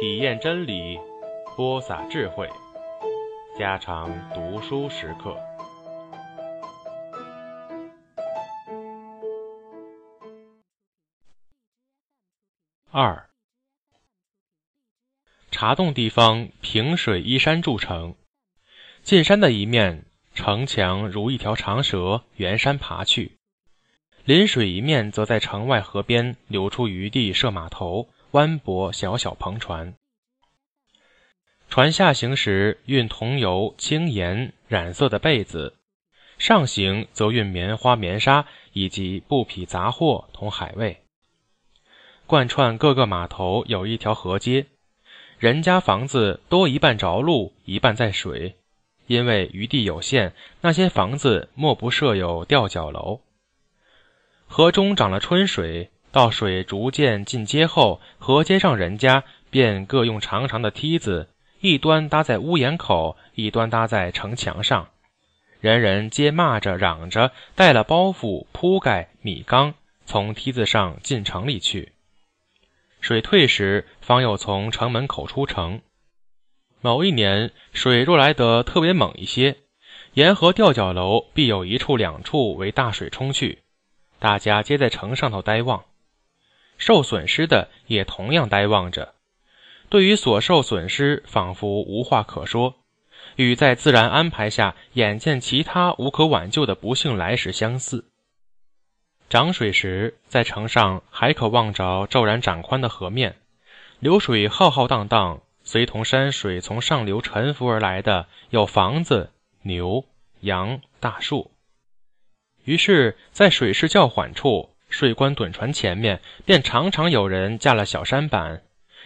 体验真理，播撒智慧，家常读书时刻。二，茶洞地方平水依山筑成，进山的一面城墙如一条长蛇沿山爬去，临水一面则在城外河边留出余地设码头。弯泊小小篷船，船下行时运桐油、青盐染色的被子，上行则运棉花、棉纱以及布匹杂货同海味。贯穿各个码头有一条河街，人家房子多一半着陆，一半在水，因为余地有限，那些房子莫不设有吊脚楼。河中涨了春水。到水逐渐进阶后，河街上人家便各用长长的梯子，一端搭在屋檐口，一端搭在城墙上，人人皆骂着嚷着，带了包袱、铺盖、米缸，从梯子上进城里去。水退时，方又从城门口出城。某一年水若来得特别猛一些，沿河吊脚楼必有一处、两处为大水冲去，大家皆在城上头呆望。受损失的也同样呆望着，对于所受损失，仿佛无话可说，与在自然安排下眼见其他无可挽救的不幸来时相似。涨水时，在城上还可望着骤然涨宽的河面，流水浩浩荡荡，随同山水从上流沉浮而来的有房子、牛、羊、大树。于是，在水势较缓处。税关趸船前面，便常常有人架了小舢板，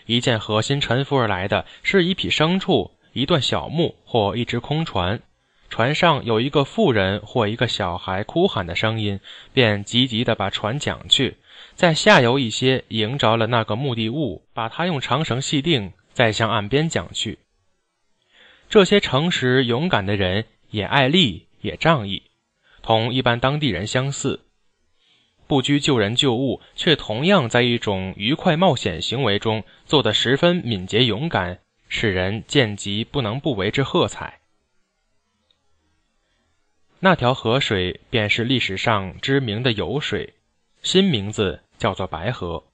一见河心沉浮而来的是一匹牲畜、一段小木或一只空船，船上有一个妇人或一个小孩哭喊的声音，便急急地把船桨去，在下游一些迎着了那个目的物，把它用长绳系定，再向岸边桨去。这些诚实勇敢的人也爱力也仗义，同一般当地人相似。不拘救人救物，却同样在一种愉快冒险行为中做得十分敏捷勇敢，使人见及不能不为之喝彩。那条河水便是历史上知名的酉水，新名字叫做白河。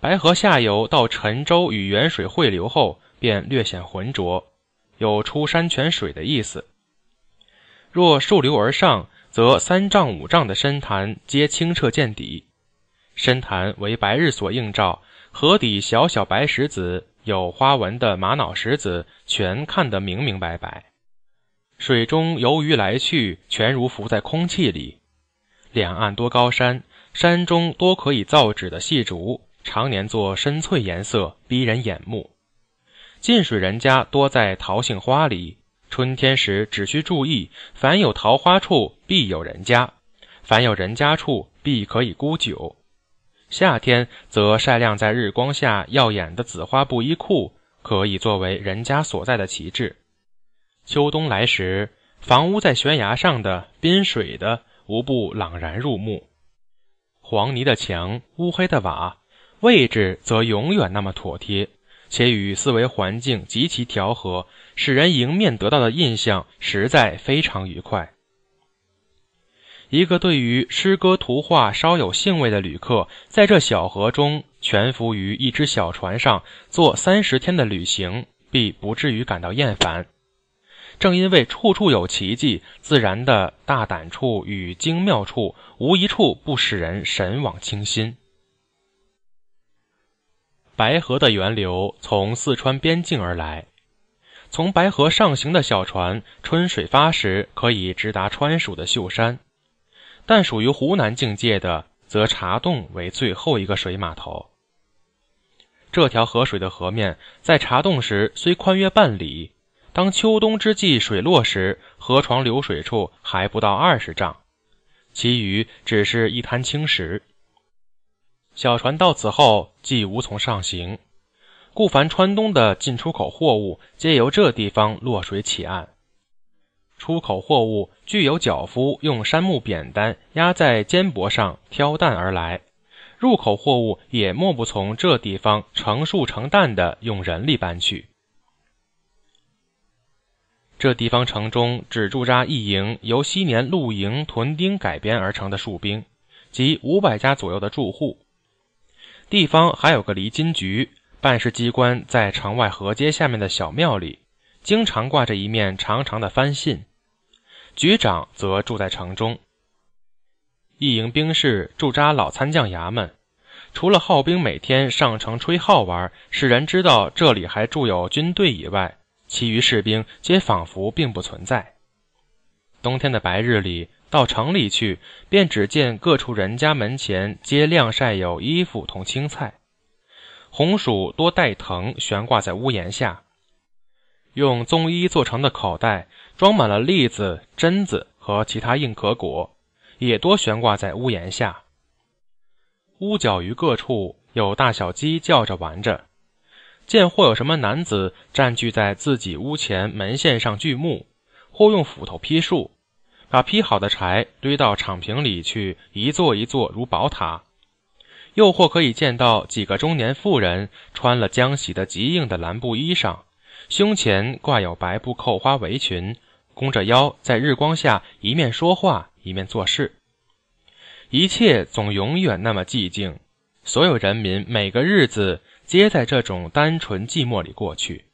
白河下游到陈州与沅水汇流后，便略显浑浊，有出山泉水的意思。若溯流而上。则三丈五丈的深潭皆清澈见底，深潭为白日所映照，河底小小白石子、有花纹的玛瑙石子全看得明明白白。水中游鱼来去，全如浮在空气里。两岸多高山，山中多可以造纸的细竹，常年作深翠颜色，逼人眼目。近水人家多在桃杏花里。春天时，只需注意：凡有桃花处，必有人家；凡有人家处，必可以沽酒。夏天则晒晾在日光下耀眼的紫花布衣裤，可以作为人家所在的旗帜。秋冬来时，房屋在悬崖上的、滨水的，无不朗然入目。黄泥的墙，乌黑的瓦，位置则永远那么妥帖。且与四维环境极其调和，使人迎面得到的印象实在非常愉快。一个对于诗歌图画稍有兴味的旅客，在这小河中蜷伏于一只小船上做三十天的旅行，必不至于感到厌烦。正因为处处有奇迹，自然的大胆处与精妙处，无一处不使人神往倾心。白河的源流从四川边境而来，从白河上行的小船，春水发时可以直达川蜀的秀山，但属于湖南境界的，则茶洞为最后一个水码头。这条河水的河面在茶洞时虽宽约半里，当秋冬之际水落时，河床流水处还不到二十丈，其余只是一滩青石。小船到此后，即无从上行，故凡川东的进出口货物，皆由这地方落水起岸。出口货物具有脚夫用杉木扁担压在肩膊上挑担而来，入口货物也莫不从这地方成束成担的用人力搬去。这地方城中只驻扎一营由昔年露营屯丁改编而成的戍兵，及五百家左右的住户。地方还有个离金局，办事机关在城外河街下面的小庙里，经常挂着一面长长的帆信。局长则住在城中。一营兵士驻扎老参将衙门，除了号兵每天上城吹号玩，使人知道这里还驻有军队以外。其余士兵皆仿佛并不存在。冬天的白日里，到城里去，便只见各处人家门前皆晾晒有衣服同青菜，红薯多带藤悬挂在屋檐下，用棕衣做成的口袋装满了栗子、榛子和其他硬壳果，也多悬挂在屋檐下。屋角于各处有大小鸡叫着玩着。见或有什么男子占据在自己屋前门线上锯木，或用斧头劈树，把劈好的柴堆到敞坪里去，一座一座如宝塔；又或可以见到几个中年妇人穿了浆洗的极硬的蓝布衣裳，胸前挂有白布扣花围裙，弓着腰在日光下一面说话一面做事。一切总永远那么寂静，所有人民每个日子。皆在这种单纯寂寞里过去。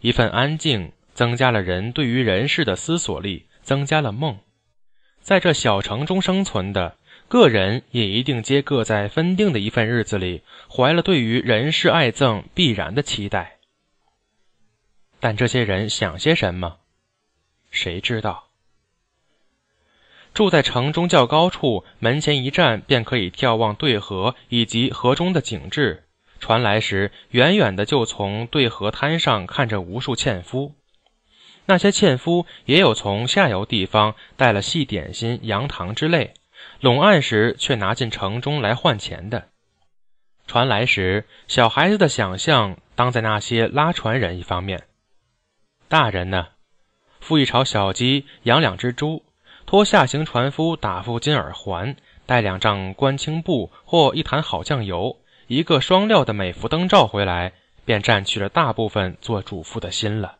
一份安静增加了人对于人世的思索力，增加了梦。在这小城中生存的个人，也一定皆各在分定的一份日子里，怀了对于人世爱憎必然的期待。但这些人想些什么，谁知道？住在城中较高处，门前一站便可以眺望对河以及河中的景致。船来时，远远的就从对河滩上看着无数纤夫。那些纤夫也有从下游地方带了细点心、羊糖之类，拢岸时却拿进城中来换钱的。船来时，小孩子的想象当在那些拉船人一方面。大人呢，付一巢小鸡，养两只猪。托下行船夫打副金耳环，带两丈官青布或一坛好酱油，一个双料的美孚灯罩回来，便占去了大部分做主妇的心了。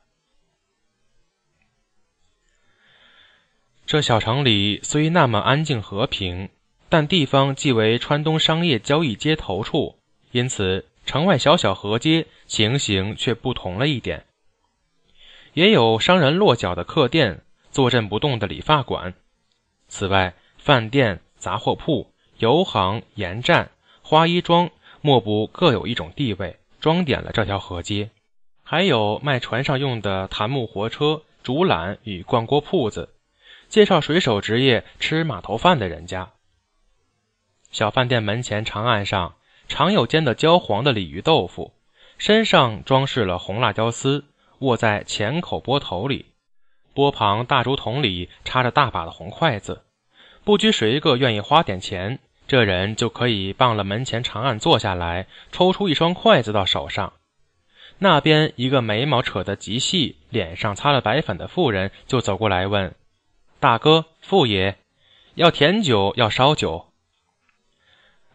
这小城里虽那么安静和平，但地方既为川东商业交易街头处，因此城外小小河街情形却不同了一点。也有商人落脚的客店。坐镇不动的理发馆，此外，饭店、杂货铺、油行、盐站、花衣庄，莫不各有一种地位，装点了这条河街。还有卖船上用的檀木活车、竹缆与灌锅铺子，介绍水手职业吃码头饭的人家。小饭店门前长案上，常有煎的焦黄的鲤鱼豆腐，身上装饰了红辣椒丝，握在前口钵头里。钵旁大竹筒里插着大把的红筷子，不拘谁个愿意花点钱，这人就可以傍了门前长案坐下来，抽出一双筷子到手上。那边一个眉毛扯得极细、脸上擦了白粉的妇人就走过来问：“大哥、富爷，要甜酒要烧酒？”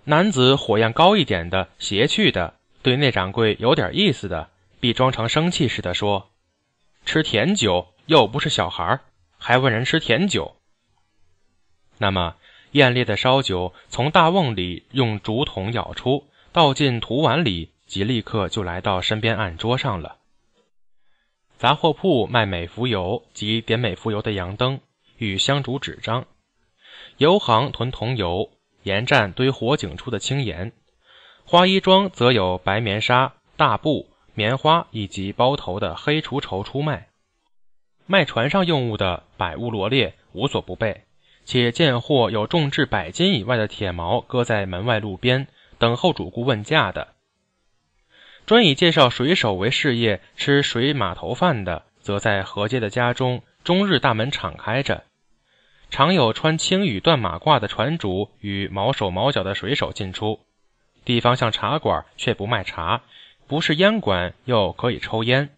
男子火焰高一点的、邪趣的，对那掌柜有点意思的，必装成生气似的说：“吃甜酒。”又不是小孩还问人吃甜酒。那么艳烈的烧酒从大瓮里用竹筒舀出，倒进土碗里，即立刻就来到身边案桌上了。杂货铺卖美孚油及点美孚油的洋灯与香烛纸张，油行囤桐油，盐站堆火井处的青盐，花衣庄则有白棉纱、大布、棉花以及包头的黑除绸出卖。卖船上用物的百物罗列，无所不备，且见货有重至百斤以外的铁锚搁在门外路边，等候主顾问价的。专以介绍水手为事业、吃水码头饭的，则在河街的家中，终日大门敞开着，常有穿青羽缎马褂的船主与毛手毛脚的水手进出。地方像茶馆，却不卖茶；不是烟馆，又可以抽烟。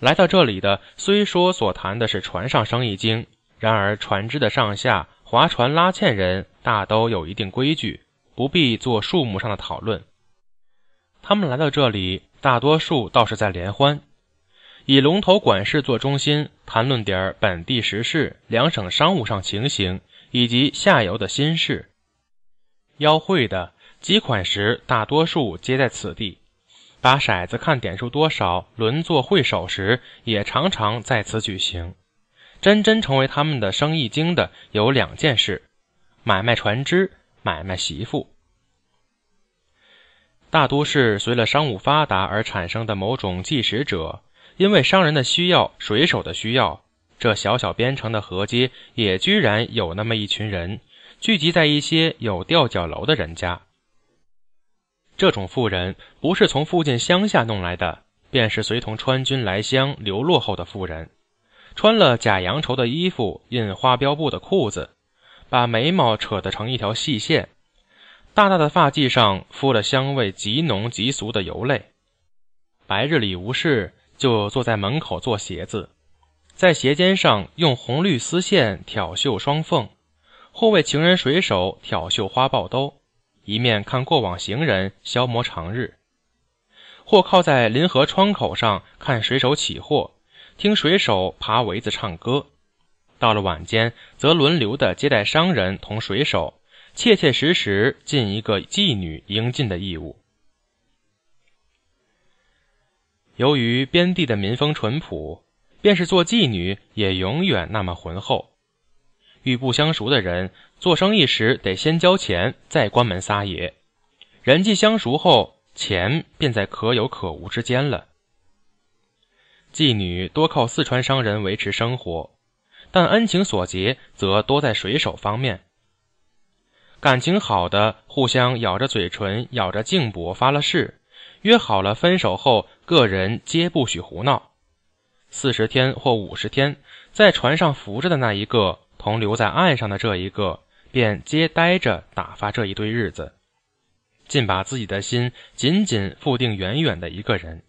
来到这里的，虽说所谈的是船上生意经，然而船只的上下划船拉纤人大都有一定规矩，不必做数目上的讨论。他们来到这里，大多数倒是在联欢，以龙头管事做中心，谈论点本地时事、两省商务上情形以及下游的新事。邀会的集款时，大多数皆在此地。把骰子看点数多少，轮做会手时，也常常在此举行。真真成为他们的生意经的有两件事：买卖船只，买卖媳妇。大都市随了商务发达而产生的某种计时者，因为商人的需要、水手的需要，这小小边城的河街也居然有那么一群人，聚集在一些有吊脚楼的人家。这种妇人不是从附近乡下弄来的，便是随同川军来乡流落后的妇人，穿了假洋绸的衣服，印花标布的裤子，把眉毛扯得成一条细线，大大的发髻上敷了香味极浓极俗的油类。白日里无事，就坐在门口做鞋子，在鞋尖上用红绿丝线挑绣双凤，或为情人水手挑绣花豹兜。一面看过往行人消磨长日，或靠在临河窗口上看水手起货，听水手爬围子唱歌。到了晚间，则轮流的接待商人同水手，切切实实尽一个妓女应尽的义务。由于边地的民风淳朴，便是做妓女也永远那么浑厚。与不相熟的人做生意时，得先交钱，再关门撒野。人际相熟后，钱便在可有可无之间了。妓女多靠四川商人维持生活，但恩情所结则多在水手方面。感情好的，互相咬着嘴唇，咬着颈脖发了誓，约好了分手后，个人皆不许胡闹。四十天或五十天，在船上浮着的那一个。同留在岸上的这一个，便皆呆着打发这一堆日子，尽把自己的心紧紧附定远远的一个人。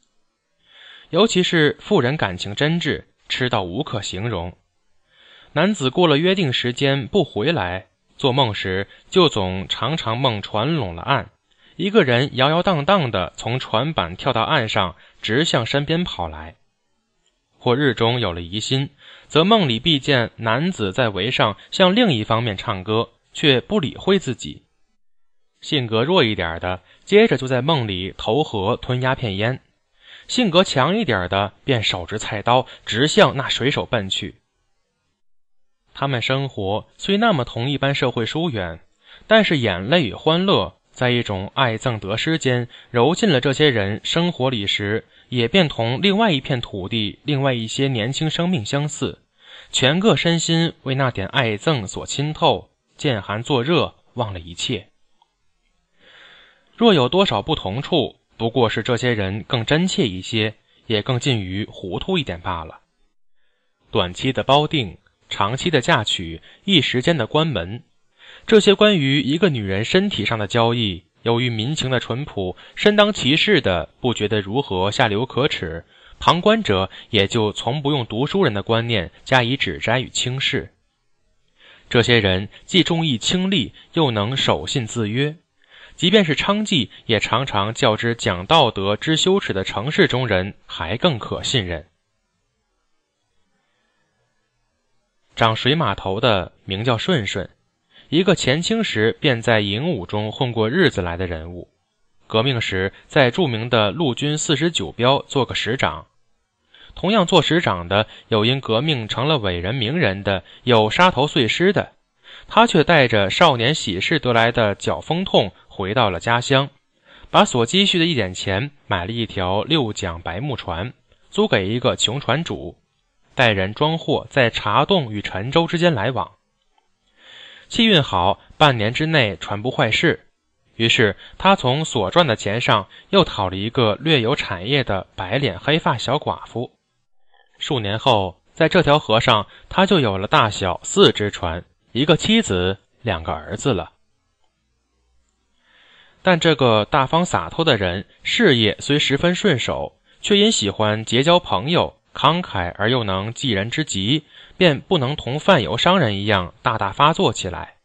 尤其是妇人感情真挚，痴到无可形容。男子过了约定时间不回来，做梦时就总常常梦船拢了岸，一个人摇摇荡荡的从船板跳到岸上，直向身边跑来。或日中有了疑心。则梦里必见男子在围上向另一方面唱歌，却不理会自己。性格弱一点的，接着就在梦里投河吞鸦片烟；性格强一点的，便手执菜刀直向那水手奔去。他们生活虽那么同一般社会疏远，但是眼泪与欢乐在一种爱憎得失间揉进了这些人生活里时。也便同另外一片土地、另外一些年轻生命相似，全个身心为那点爱憎所浸透，见寒作热，忘了一切。若有多少不同处，不过是这些人更真切一些，也更近于糊涂一点罢了。短期的包定，长期的嫁娶，一时间的关门，这些关于一个女人身体上的交易。由于民情的淳朴，身当其事的不觉得如何下流可耻，旁观者也就从不用读书人的观念加以指摘与轻视。这些人既重义轻利，又能守信自约，即便是娼妓，也常常较之讲道德、知羞耻的城市中人还更可信任。长水码头的名叫顺顺。一个前清时便在营伍中混过日子来的人物，革命时在著名的陆军四十九标做个师长。同样做师长的有因革命成了伟人名人的，有杀头碎尸的。他却带着少年喜事得来的脚风痛回到了家乡，把所积蓄的一点钱买了一条六桨白木船，租给一个穷船主，带人装货在茶洞与陈州之间来往。气运好，半年之内船不坏事。于是他从所赚的钱上又讨了一个略有产业的白脸黑发小寡妇。数年后，在这条河上，他就有了大小四只船，一个妻子，两个儿子了。但这个大方洒脱的人，事业虽十分顺手，却因喜欢结交朋友。慷慨而又能济人之急，便不能同贩游商人一样大大发作起来。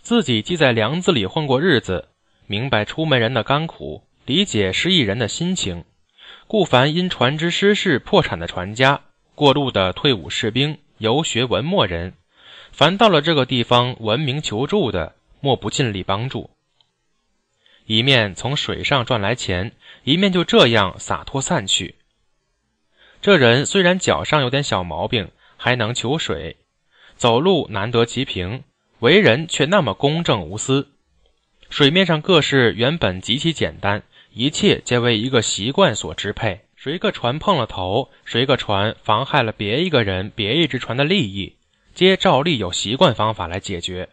自己既在梁子里混过日子，明白出门人的甘苦，理解失意人的心情，故凡因船只失事破产的船家，过路的退伍士兵、游学文墨人，凡到了这个地方闻名求助的，莫不尽力帮助。一面从水上赚来钱，一面就这样洒脱散去。这人虽然脚上有点小毛病，还能求水，走路难得其平。为人却那么公正无私，水面上各事原本极其简单，一切皆为一个习惯所支配。谁个船碰了头，谁个船妨害了别一个人、别一只船的利益，皆照例有习惯方法来解决。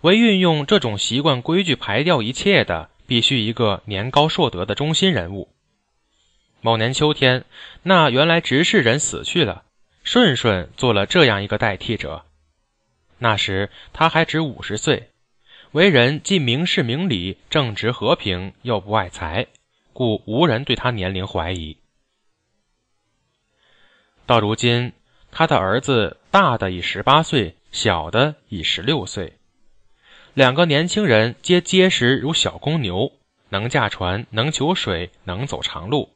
为运用这种习惯规矩排掉一切的，必须一个年高硕德的中心人物。某年秋天，那原来执事人死去了，顺顺做了这样一个代替者。那时他还只五十岁，为人既明事明理、正直和平，又不爱财，故无人对他年龄怀疑。到如今，他的儿子大的已十八岁，小的已十六岁，两个年轻人皆结实如小公牛，能驾船，能求水，能走长路。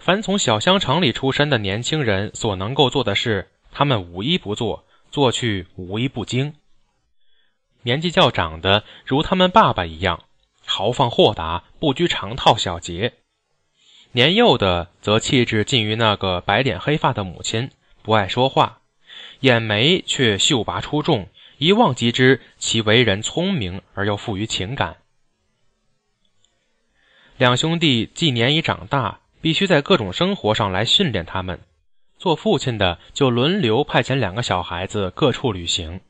凡从小香城里出身的年轻人所能够做的事，他们无一不做。做去无一不精。年纪较长的，如他们爸爸一样，豪放豁达，不拘长套小节；年幼的，则气质近于那个白脸黑发的母亲，不爱说话，眼眉却秀拔出众，一望即知其为人聪明而又富于情感。两兄弟既年已长大，必须在各种生活上来训练他们。做父亲的就轮流派遣两个小孩子各处旅行。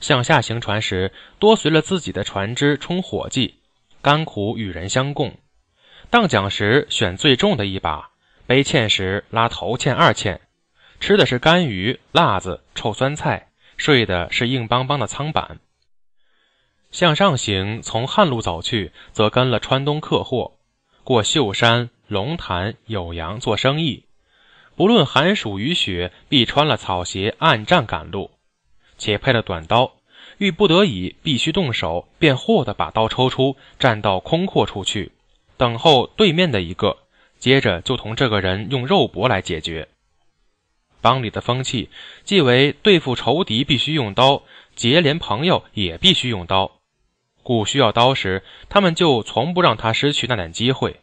向下行船时，多随了自己的船只充伙计，甘苦与人相共；荡桨时选最重的一把，背欠时拉头欠二欠，吃的是干鱼、辣子、臭酸菜，睡的是硬邦邦的舱板。向上行，从汉路走去，则跟了川东客货，过秀山、龙潭、酉阳做生意。不论寒暑雨雪，必穿了草鞋，暗战赶路，且配了短刀。遇不得已，必须动手，便霍地把刀抽出，站到空阔处去，等候对面的一个，接着就同这个人用肉搏来解决。帮里的风气，即为对付仇敌必须用刀，结连朋友也必须用刀，故需要刀时，他们就从不让他失去那点机会。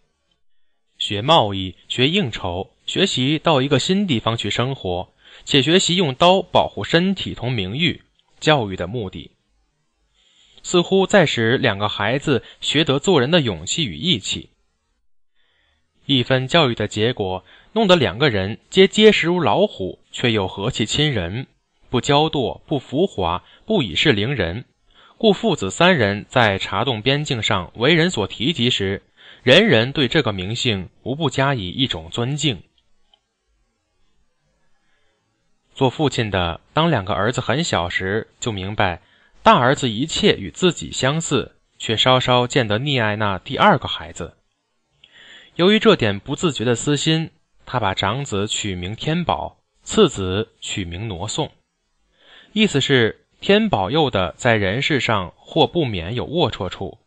学贸易，学应酬。学习到一个新地方去生活，且学习用刀保护身体同名誉，教育的目的，似乎在使两个孩子学得做人的勇气与义气。一番教育的结果，弄得两个人皆结实如老虎，却又和气亲人，不骄惰，不浮华，不以势凌人，故父子三人在茶洞边境上为人所提及时，人人对这个名姓无不加以一种尊敬。做父亲的，当两个儿子很小时，就明白大儿子一切与自己相似，却稍稍见得溺爱那第二个孩子。由于这点不自觉的私心，他把长子取名天宝，次子取名挪送，意思是天保佑的在人世上或不免有龌龊处，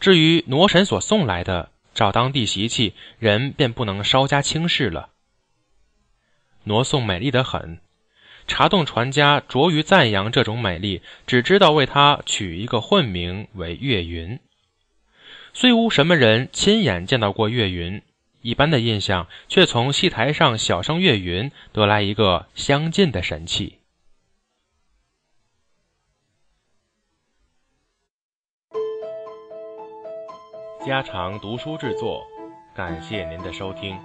至于挪神所送来的，照当地习气，人便不能稍加轻视了。挪送美丽的很。茶洞船家着于赞扬这种美丽，只知道为他取一个混名为月云。虽无什么人亲眼见到过月云，一般的印象却从戏台上小生月云得来一个相近的神气。家常读书制作，感谢您的收听。